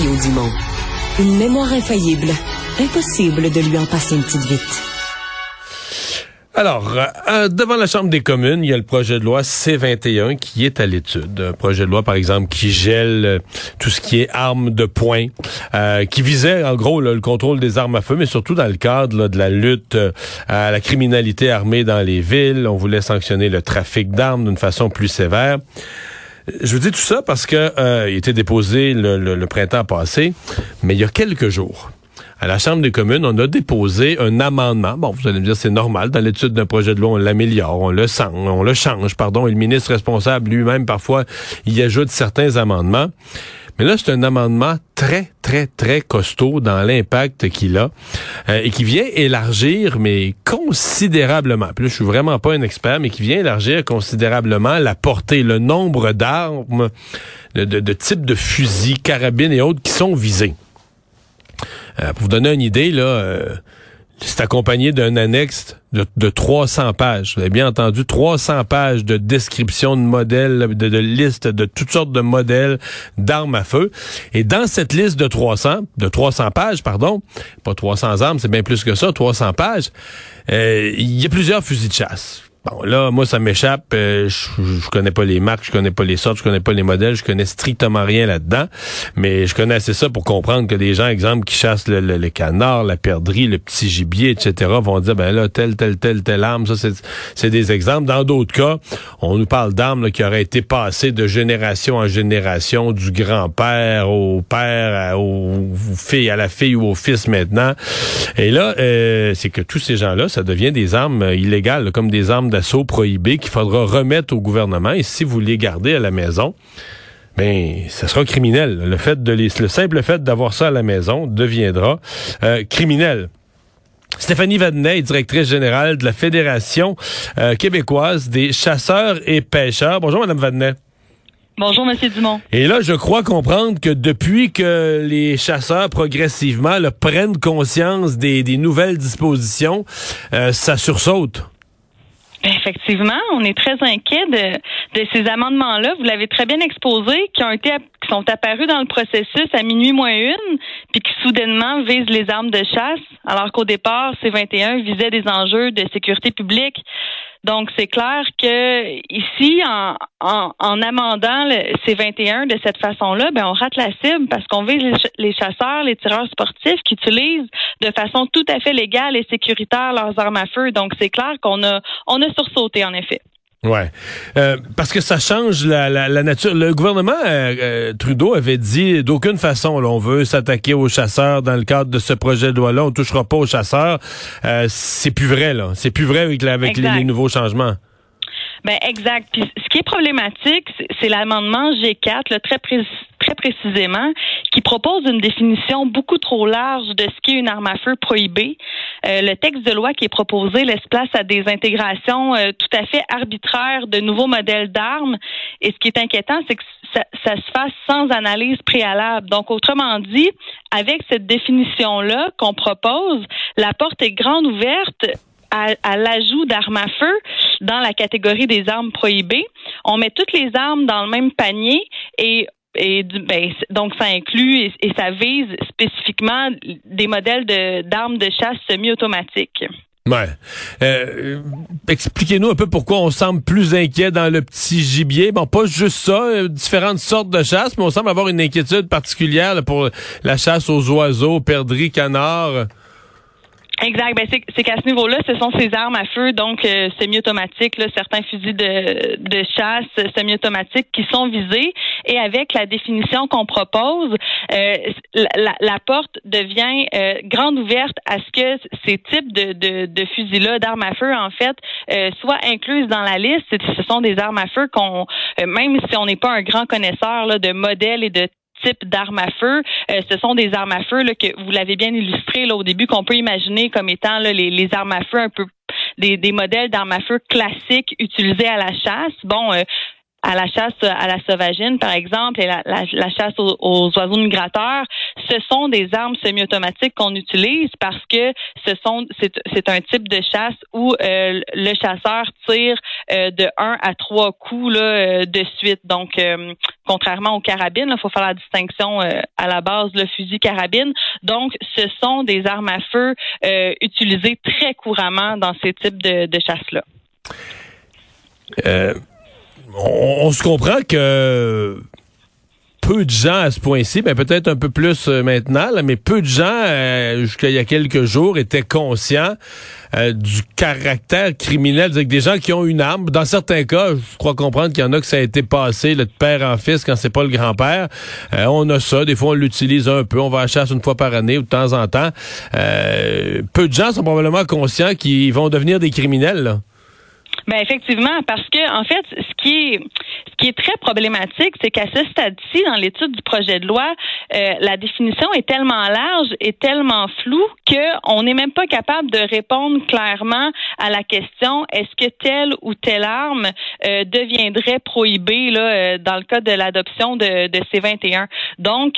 Une mémoire infaillible. Impossible de lui en passer une petite vite. Alors, euh, devant la Chambre des communes, il y a le projet de loi C-21 qui est à l'étude. Un projet de loi, par exemple, qui gèle euh, tout ce qui est armes de poing, euh, qui visait, en gros, le contrôle des armes à feu, mais surtout dans le cadre de la lutte à la criminalité armée dans les villes. On voulait sanctionner le trafic d'armes d'une façon plus sévère. Je vous dis tout ça parce que il était déposé le printemps passé, mais il y a quelques jours, à la Chambre des communes, on a déposé un amendement. Bon, vous allez me dire, c'est normal. Dans l'étude d'un projet de loi, on l'améliore, on le sent, on le change, pardon. Et le ministre responsable lui-même, parfois, y ajoute certains amendements. Mais là, c'est un amendement très, très, très costaud dans l'impact qu'il a euh, et qui vient élargir, mais considérablement, puis là, je suis vraiment pas un expert, mais qui vient élargir considérablement la portée, le nombre d'armes, de, de, de types de fusils, carabines et autres qui sont visés. Euh, pour vous donner une idée, là, euh, c'est accompagné d'un annexe de, de, 300 pages. Vous avez bien entendu, 300 pages de description de modèles, de, de listes de toutes sortes de modèles d'armes à feu. Et dans cette liste de 300, de 300 pages, pardon, pas 300 armes, c'est bien plus que ça, 300 pages, euh, il y a plusieurs fusils de chasse. Bon, là, moi, ça m'échappe. Euh, je, connais pas les marques, je connais pas les sortes, je connais pas les modèles, je connais strictement rien là-dedem. Mais je connais assez ça pour comprendre que des gens, exemple, qui chassent le, le, canard, la perdrix, le petit gibier, etc., vont dire, ben là, telle, telle, telle, telle arme, ça, c'est des exemples. Dans d'autres cas, on nous parle d'armes qui auraient été passées de génération en génération, du grand-père au père, aux filles, à la fille ou au fils maintenant. Et là, euh, c'est que tous ces gens-là, ça devient des armes illégales, comme des armes d'assaut prohibé qu'il faudra remettre au gouvernement. Et si vous les gardez à la maison, ben, ça sera criminel. Le fait de les, le simple fait d'avoir ça à la maison deviendra euh, criminel. Stéphanie Vadnet, directrice générale de la Fédération euh, québécoise des chasseurs et pêcheurs. Bonjour, Madame Vadnet. Bonjour, Monsieur Dumont. Et là, je crois comprendre que depuis que les chasseurs progressivement prennent conscience des, nouvelles dispositions, euh, ça sursaute. Effectivement, on est très inquiet de, de ces amendements-là. Vous l'avez très bien exposé, qui ont été qui sont apparus dans le processus à minuit moins une, puis qui soudainement visent les armes de chasse, alors qu'au départ, ces 21 visaient des enjeux de sécurité publique. Donc, c'est clair que ici, en, en, amendant le, ces 21 de cette façon-là, ben, on rate la cible parce qu'on vise les, chasseurs, les tireurs sportifs qui utilisent de façon tout à fait légale et sécuritaire leurs armes à feu. Donc, c'est clair qu'on a, on a sursauté, en effet. Ouais, euh, parce que ça change la, la, nature. Le gouvernement euh, euh, Trudeau avait dit d'aucune façon, là, on veut s'attaquer aux chasseurs dans le cadre de ce projet de loi-là. On touchera pas aux chasseurs. c'est plus vrai là. C'est plus vrai avec, avec les, nouveaux changements. Ben exact. Puis, ce qui est problématique, c'est l'amendement G4, le très très précisément, qui propose une définition beaucoup trop large de ce qu'est une arme à feu prohibée. Euh, le texte de loi qui est proposé laisse place à des intégrations euh, tout à fait arbitraires de nouveaux modèles d'armes. Et ce qui est inquiétant, c'est que ça, se fasse sans analyse préalable. Donc, autrement dit, avec cette définition-là qu'on propose, la porte est grande ouverte à, à l'ajout d'armes à feu dans la catégorie des armes prohibées. On met toutes les armes dans le même panier et ben, donc ça inclut et, ça vise spécifiquement des modèles d'armes de, chasse semi-automatiques. Ouais. Euh, expliquez-nous un peu pourquoi on semble plus inquiet dans le petit gibier. Bon, pas juste ça, euh, différentes sortes de chasse, mais on semble avoir une inquiétude particulière pour la chasse aux oiseaux, perdrix, canards. Exact. Ben c'est qu'à ce niveau-là, ce sont ces armes à feu, donc euh, semi-automatiques, certains fusils de, de chasse semi-automatiques qui sont visés. Et avec la définition qu'on propose, euh, la, la, porte devient euh, grande ouverte à ce que ces types de, de, de fusils-là, d'armes à feu, en fait, euh, soient incluses dans la liste. Ce sont des armes à feu qu'on, même si on n'est pas un grand connaisseur là, de modèles et de type d'armes à feu. Euh, ce sont des armes à feu que vous l'avez bien illustré là, au début, qu'on peut imaginer comme étant les, armes à feu un peu des, modèles d'armes à feu classiques utilisées à la chasse. Bon, euh, à la chasse à la sauvagine, par exemple, et la, chasse aux, oiseaux migrateurs, ce sont des armes semi-automatiques qu'on utilise parce que ce sont c'est un type de chasse où euh, le chasseur tire euh, de un à trois coups là, euh, de suite. Donc, contrairement aux carabines, il faut faire la distinction à la base, le fusil carabine. Donc, ce sont des armes à feu utilisées très couramment dans ces types de, de chasse-là on, se comprend que peu de gens à ce point-ci, ben peut-être un peu plus euh, maintenant, mais peu de gens, euh, jusqu'à il y a quelques jours, étaient conscients euh, du caractère criminel. Des gens qui ont une arme. Dans certains cas, je crois comprendre qu'il y en a que ça a été passé le de père en fils quand c'est pas le grand-père. on a ça. Des fois, on l'utilise un peu. On va à la chasse une fois par année ou de temps en temps. peu de gens sont probablement conscients qu'ils vont devenir des criminels. Là. Ben effectivement, parce que en fait, ce qui est ce qui est très problématique, c'est qu'à ce stade-ci, dans l'étude du projet de loi, euh, la définition est tellement large et tellement floue qu'on n'est même pas capable de répondre clairement à la question est-ce que telle ou telle arme euh, deviendrait prohibée là euh, dans le cas de l'adoption de, de C21. Donc,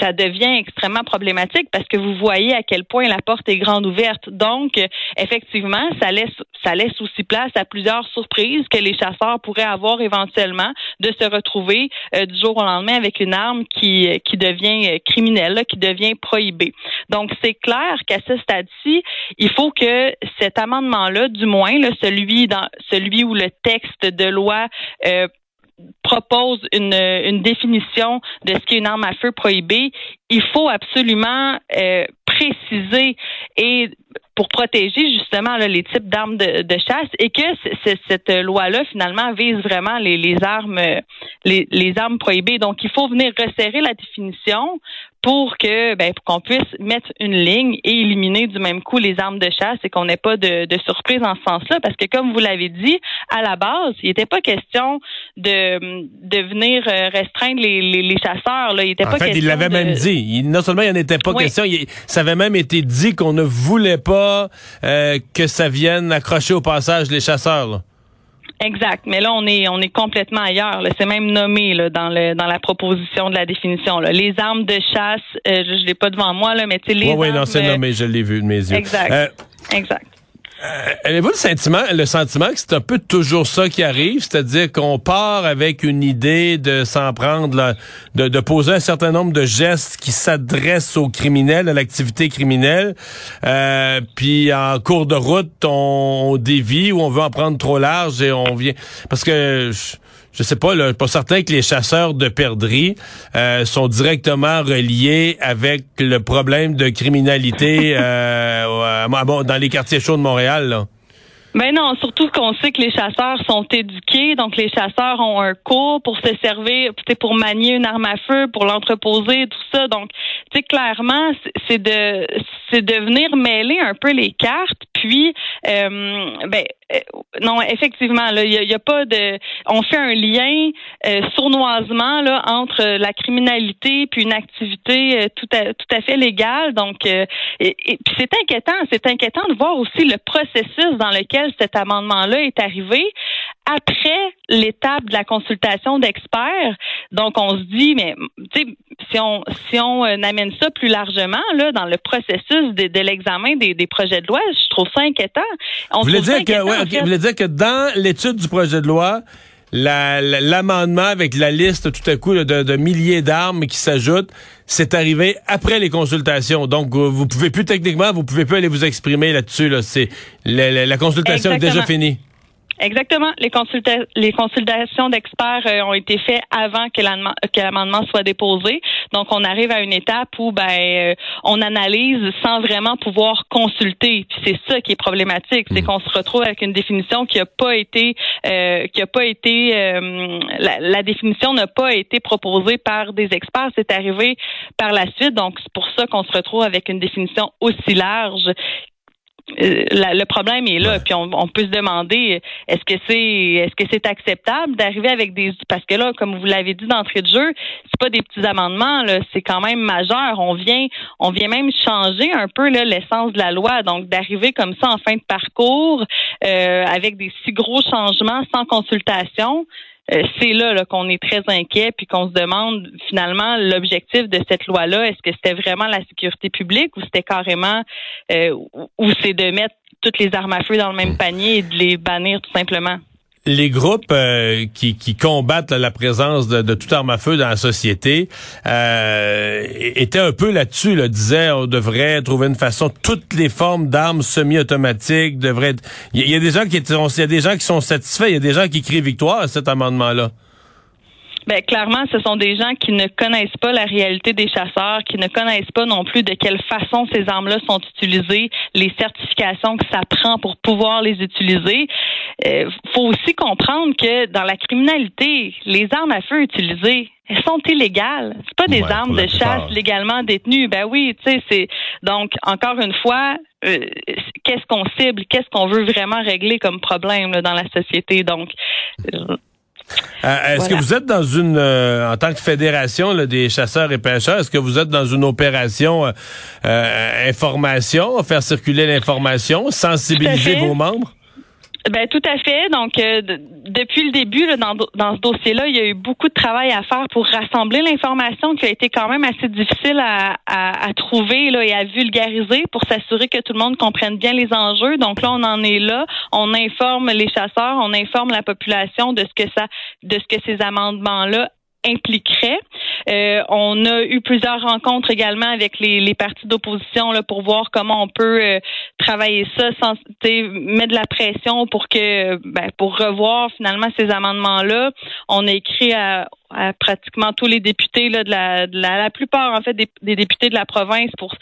ça devient extrêmement problématique parce que vous voyez à quel point la porte est grande ouverte. Donc, effectivement, ça laisse ça laisse aussi place à plusieurs surprises que les chasseurs pourraient avoir éventuellement de se retrouver euh, du jour au lendemain avec une arme qui, qui devient euh, criminelle, qui devient prohibée. Donc, c'est clair qu'à ce stade-ci, il faut que cet amendement-là, du moins, celui, dans, celui où le texte de loi propose une, une, définition de ce qu'est une arme à feu prohibée, il faut absolument préciser et pour protéger justement les types d'armes de, de, chasse et que cette loi-là finalement vise vraiment les, les armes les, les, armes prohibées. Donc il faut venir resserrer la définition pour que ben, pour qu'on puisse mettre une ligne et éliminer du même coup les armes de chasse et qu'on n'ait pas de, de, surprise en ce sens-là. Parce que comme vous l'avez dit à la base il n'était pas question de, de venir euh, restreindre les, les, les chasseurs là. Il était en pas fait, il l'avait même dit. Il, non seulement il n'en était pas question il, ça avait même été dit qu'on ne voulait pas euh, que ça vienne accrocher au passage les chasseurs Exact. Mais là, on est on est complètement ailleurs. C'est même nommé là, dans le dans la proposition de la définition. Là. Les armes de chasse, euh, je, ne l'ai pas devant moi là, mais tu les. Oui, oui, non, c'est nommé. Je l'ai vu de mes yeux. Exact. Euh, exact. Euh, avez-vous le sentiment, le sentiment que c'est un peu toujours ça qui arrive, c'est-à-dire qu'on part avec une idée de s'en prendre, de, de, poser un certain nombre de gestes qui s'adressent aux criminels, à l'activité criminelle, euh, puis en cours de route, on, dévie ou on veut en prendre trop large et on vient... Parce que... Je, je sais pas, là, pas certain que les chasseurs de perdrix euh, sont directement reliés avec le problème de criminalité euh, dans les quartiers chauds de Montréal. Là. Ben non, surtout qu'on sait que les chasseurs sont éduqués, donc les chasseurs ont un cours pour se servir, pour manier une arme à feu, pour l'entreposer, tout ça. Donc, tu sais, clairement, c'est de c'est de venir mêler un peu les cartes, puis euh, ben euh, non, effectivement, il y, a, pas de. On fait un lien euh, sournoisement là entre la criminalité puis une activité euh, tout à tout à fait légale. Donc, et, puis c'est inquiétant. C'est inquiétant de voir aussi le processus dans lequel cet amendement-là est arrivé après l'étape de la consultation d'experts. Donc, on se dit, mais si on si on amène ça plus largement là dans le processus de, l'examen des, des, projets de loi, je trouve ça inquiétant. On Vous voulez dire que vous voulez dire que dans l'étude du projet de loi, l'amendement avec la liste tout à coup de, milliers d'armes qui s'ajoutent, c'est arrivé après les consultations. Donc, vous pouvez plus techniquement, vous pouvez plus aller vous exprimer là-dessus. Là. C'est la, consultation est déjà finie. Exactement. Les, les consultations d'experts euh, ont été faites avant que l'amendement soit déposé. Donc, on arrive à une étape où ben euh, on analyse sans vraiment pouvoir consulter. Puis c'est ça qui est problématique, c'est hmm. qu'on se retrouve avec une définition qui n'a pas été euh, qui a pas été la, la, définition n'a pas été proposée par des experts. C'est arrivé par la suite. Donc, c'est pour ça qu'on se retrouve avec une définition aussi large euh, le problème est là, puis on, peut se demander est-ce que c'est est-ce que c'est acceptable d'arriver avec des parce que là, comme vous l'avez dit d'entrée de jeu, c'est pas des petits amendements, là, c'est quand même majeur. On vient on vient même changer un peu l'essence de la loi, donc d'arriver comme ça en fin de parcours euh, avec des si gros changements sans consultation c'est là, là qu'on est très inquiet puis qu'on se demande finalement l'objectif de cette loi-là, est-ce que c'était vraiment la sécurité publique ou c'était carrément euh, ou c'est de mettre toutes les armes à feu dans le même panier et de les bannir tout simplement? Les groupes euh, qui, qui, combattent la présence de, de, toute arme à feu dans la société euh, étaient un peu là-dessus, là, disaient on devrait trouver une façon, toutes les formes d'armes semi-automatiques devraient Il y, a des gens qui il y a des gens qui sont satisfaits, il y a des gens qui crient victoire à cet amendement-là. Ben, clairement, ce sont des gens qui ne connaissent pas la réalité des chasseurs, qui ne connaissent pas non plus de quelle façon ces armes-là sont utilisées, les certifications que ça prend pour pouvoir les utiliser. Il euh, faut aussi comprendre que dans la criminalité, les armes à feu utilisées, elles sont illégales. C'est pas des armes de chasse légalement détenues. Ben oui, tu sais, c'est donc encore une fois, euh, qu'est-ce qu'on cible, qu'est-ce qu'on veut vraiment régler comme problème dans la société? Donc, euh, euh, est-ce que vous êtes dans une, euh, en tant que fédération des chasseurs et pêcheurs, est-ce que vous êtes dans une opération euh, information, faire circuler l'information, sensibiliser vos membres? Ben tout à fait. Donc euh, depuis le début là, dans, dans ce dossier-là, il y a eu beaucoup de travail à faire pour rassembler l'information qui a été quand même assez difficile à, à, à trouver là, et à vulgariser pour s'assurer que tout le monde comprenne bien les enjeux. Donc là, on en est là. On informe les chasseurs, on informe la population de ce que ça, de ce que ces amendements-là impliquerait. Euh, on a eu plusieurs rencontres également avec les, partis d'opposition là, pour voir comment on peut euh, travailler ça sans mettre de la pression pour que ben, pour revoir finalement ces amendements-là. On a écrit à, pratiquement tous les députés là, de, la, la, plupart en fait des, députés de la province pour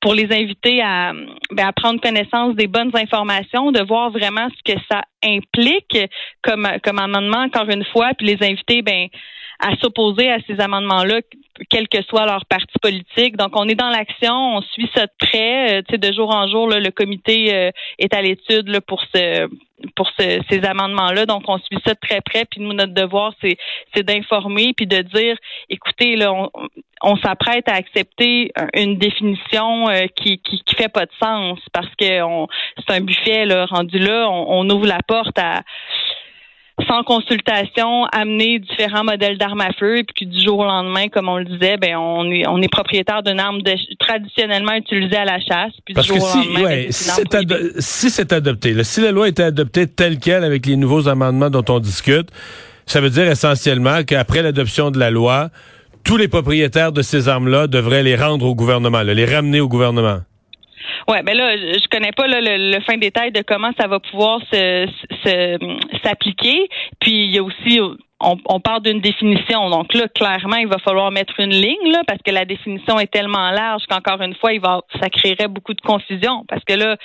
pour les inviter à, ben, à prendre connaissance des bonnes informations, de voir vraiment ce que ça implique comme comme amendement encore une fois, puis les inviter ben à s'opposer à ces amendements-là, quel que soit leur parti politique. Donc, on est dans l'action, on suit ça de près. Euh, tu sais, de jour en jour, le comité euh, est à l'étude pour ce pour ces amendements-là. Donc, on suit ça de très près. Puis nous, notre devoir, c'est c'est d'informer puis de dire, écoutez, là, on, s'apprête à accepter une définition euh, qui, qui, qui fait pas de sens parce que c'est un buffet là, rendu là. on ouvre la porte à sans consultation, amener différents modèles d'armes à feu, et puis du jour au lendemain, comme on le disait, ben on est on est propriétaire d'une arme traditionnellement utilisée à la chasse. Puis Parce du jour que si, au lendemain, ouais, ben, si c'est adopté, si la loi était adoptée telle quelle avec les nouveaux amendements dont on discute, ça veut dire essentiellement qu'après l'adoption de la loi, tous les propriétaires de ces armes-là devraient les rendre au gouvernement, les ramener au gouvernement. Ouais, ben là, je connais pas le, fin détail de comment ça va pouvoir s'appliquer. Puis il y a aussi on, on parle d'une définition. Donc là, clairement, il va falloir mettre une ligne là, parce que la définition est tellement large qu'encore une fois, il va, ça créerait beaucoup de confusion. Parce que là,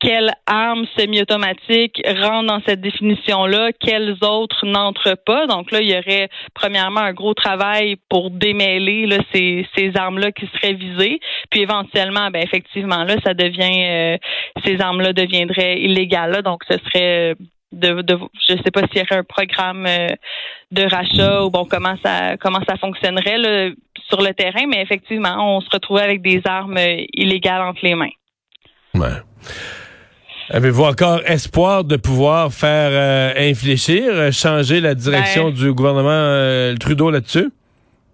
quelles armes semi-automatiques rentrent dans cette définition-là, quelles autres n'entrent pas. Donc là, il y aurait premièrement un gros travail pour démêler là, ces, ces armes-là qui seraient visées. Puis éventuellement, ben effectivement, là, ça devient euh, ces armes-là deviendraient illégales. Là, donc ce serait de, de je sais pas s'il y aurait un programme euh, de rachat ou bon comment ça comment ça fonctionnerait là, sur le terrain, mais effectivement, on se retrouvait avec des armes euh, illégales entre les mains. Avez-vous encore espoir de pouvoir faire euh, infléchir, euh, changer la direction ben, du gouvernement euh, Trudeau là-dessus?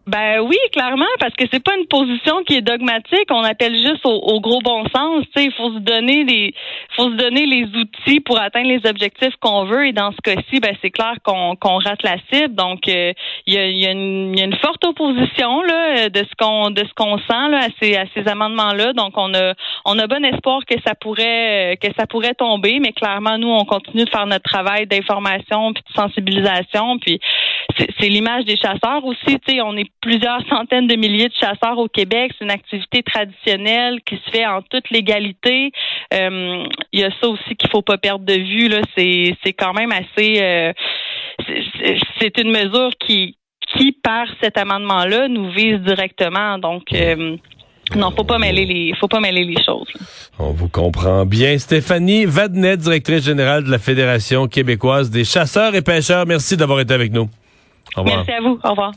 Ben oui, clairement, parce que c'est pas une position qui est dogmatique. On appelle juste au, gros bon sens. Il faut se donner les, faut se donner les outils pour atteindre les objectifs qu'on veut. Et dans ce cas-ci, ben c'est clair qu'on qu'on rate la cible. Donc, il y, a, y, a une forte opposition là de ce qu'on de ce qu'on sent là à ces à ces amendements-là. Donc, on a on a bon espoir que ça pourrait que ça pourrait tomber, mais clairement, nous, on continue de faire notre travail d'information puis de sensibilisation. Puis c'est l'image des chasseurs aussi. Tu sais, on est plusieurs centaines de milliers de chasseurs au Québec. C'est une activité traditionnelle qui se fait en toute légalité. Euh, il y a ça aussi qu'il faut pas perdre de vue. Là, c'est c'est quand même assez. Euh, c'est une mesure qui qui par cet amendement-là nous vise directement. Donc euh, non, faut pas mêler les, faut pas mêler les choses. On vous comprend bien. Stéphanie Vadnet, directrice générale de la Fédération québécoise des chasseurs et pêcheurs. Merci d'avoir été avec nous. Au revoir. Merci à vous. Au revoir.